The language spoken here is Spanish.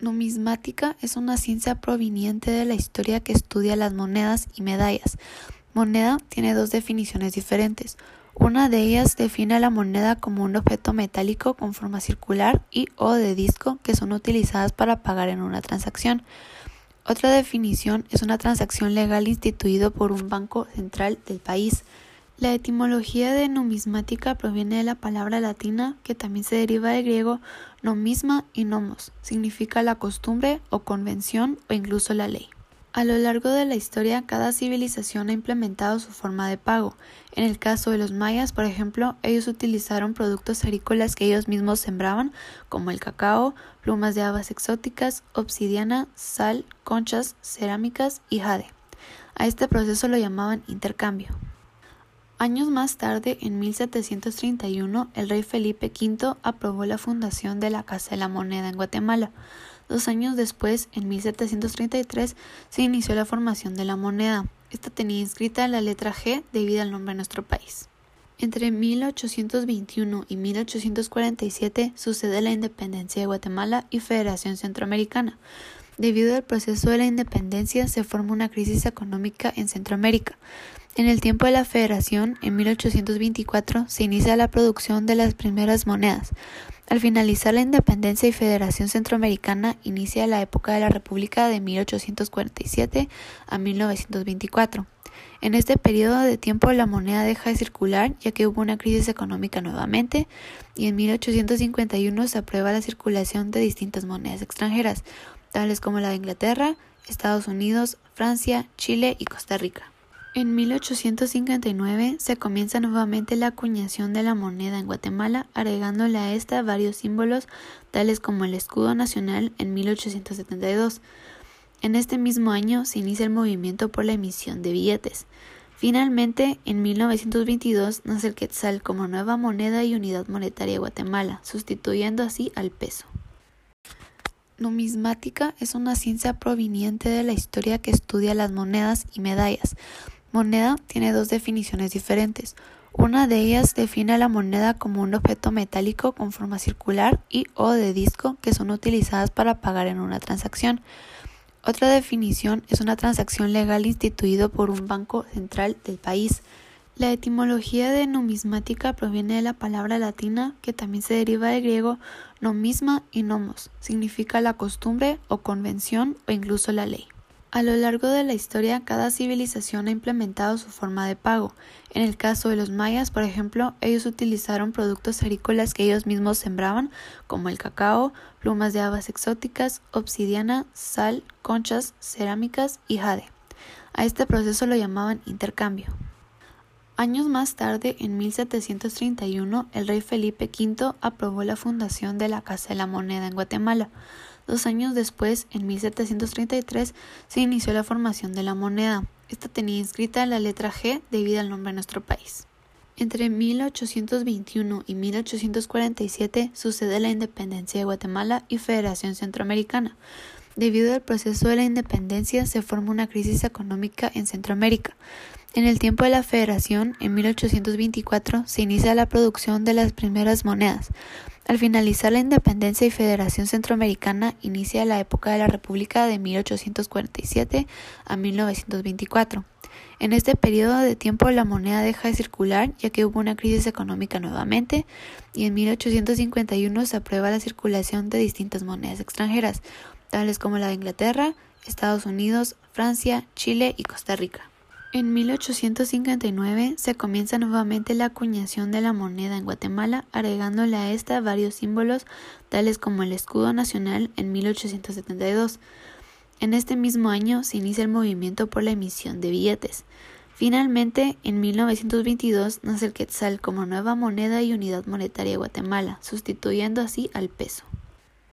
Numismática es una ciencia proveniente de la historia que estudia las monedas y medallas. Moneda tiene dos definiciones diferentes. Una de ellas define a la moneda como un objeto metálico con forma circular y o de disco que son utilizadas para pagar en una transacción. Otra definición es una transacción legal instituido por un banco central del país. La etimología de numismática proviene de la palabra latina que también se deriva del griego nomisma y nomos, significa la costumbre o convención o incluso la ley. A lo largo de la historia, cada civilización ha implementado su forma de pago. En el caso de los mayas, por ejemplo, ellos utilizaron productos agrícolas que ellos mismos sembraban, como el cacao, plumas de habas exóticas, obsidiana, sal, conchas, cerámicas y jade. A este proceso lo llamaban intercambio. Años más tarde, en 1731, el rey Felipe V aprobó la fundación de la Casa de la Moneda en Guatemala. Dos años después, en 1733, se inició la formación de la moneda. Esta tenía inscrita la letra G debido al nombre de nuestro país. Entre 1821 y 1847 sucede la independencia de Guatemala y Federación Centroamericana. Debido al proceso de la independencia se forma una crisis económica en Centroamérica. En el tiempo de la Federación, en 1824, se inicia la producción de las primeras monedas. Al finalizar la independencia y Federación Centroamericana, inicia la época de la República de 1847 a 1924. En este periodo de tiempo la moneda deja de circular ya que hubo una crisis económica nuevamente y en 1851 se aprueba la circulación de distintas monedas extranjeras, tales como la de Inglaterra, Estados Unidos, Francia, Chile y Costa Rica. En 1859 se comienza nuevamente la acuñación de la moneda en Guatemala, agregándole a esta varios símbolos tales como el escudo nacional en 1872. En este mismo año se inicia el movimiento por la emisión de billetes. Finalmente, en 1922 nace el quetzal como nueva moneda y unidad monetaria de Guatemala, sustituyendo así al peso. Numismática es una ciencia proveniente de la historia que estudia las monedas y medallas. Moneda tiene dos definiciones diferentes. Una de ellas define a la moneda como un objeto metálico con forma circular y o de disco que son utilizadas para pagar en una transacción. Otra definición es una transacción legal instituido por un banco central del país. La etimología de numismática proviene de la palabra latina que también se deriva del griego nomisma y nomos, significa la costumbre o convención o incluso la ley. A lo largo de la historia, cada civilización ha implementado su forma de pago. En el caso de los mayas, por ejemplo, ellos utilizaron productos agrícolas que ellos mismos sembraban, como el cacao, plumas de habas exóticas, obsidiana, sal, conchas, cerámicas y jade. A este proceso lo llamaban intercambio. Años más tarde, en 1731, el rey Felipe V aprobó la fundación de la Casa de la Moneda en Guatemala. Dos años después, en 1733, se inició la formación de la moneda. Esta tenía inscrita la letra G debido al nombre de nuestro país. Entre 1821 y 1847 sucede la independencia de Guatemala y Federación Centroamericana. Debido al proceso de la independencia se forma una crisis económica en Centroamérica. En el tiempo de la Federación, en 1824, se inicia la producción de las primeras monedas. Al finalizar la independencia y Federación Centroamericana, inicia la época de la República de 1847 a 1924. En este periodo de tiempo la moneda deja de circular ya que hubo una crisis económica nuevamente y en 1851 se aprueba la circulación de distintas monedas extranjeras, tales como la de Inglaterra, Estados Unidos, Francia, Chile y Costa Rica. En 1859 se comienza nuevamente la acuñación de la moneda en Guatemala, agregándole a esta varios símbolos tales como el escudo nacional en 1872. En este mismo año se inicia el movimiento por la emisión de billetes. Finalmente, en 1922 nace el quetzal como nueva moneda y unidad monetaria de Guatemala, sustituyendo así al peso.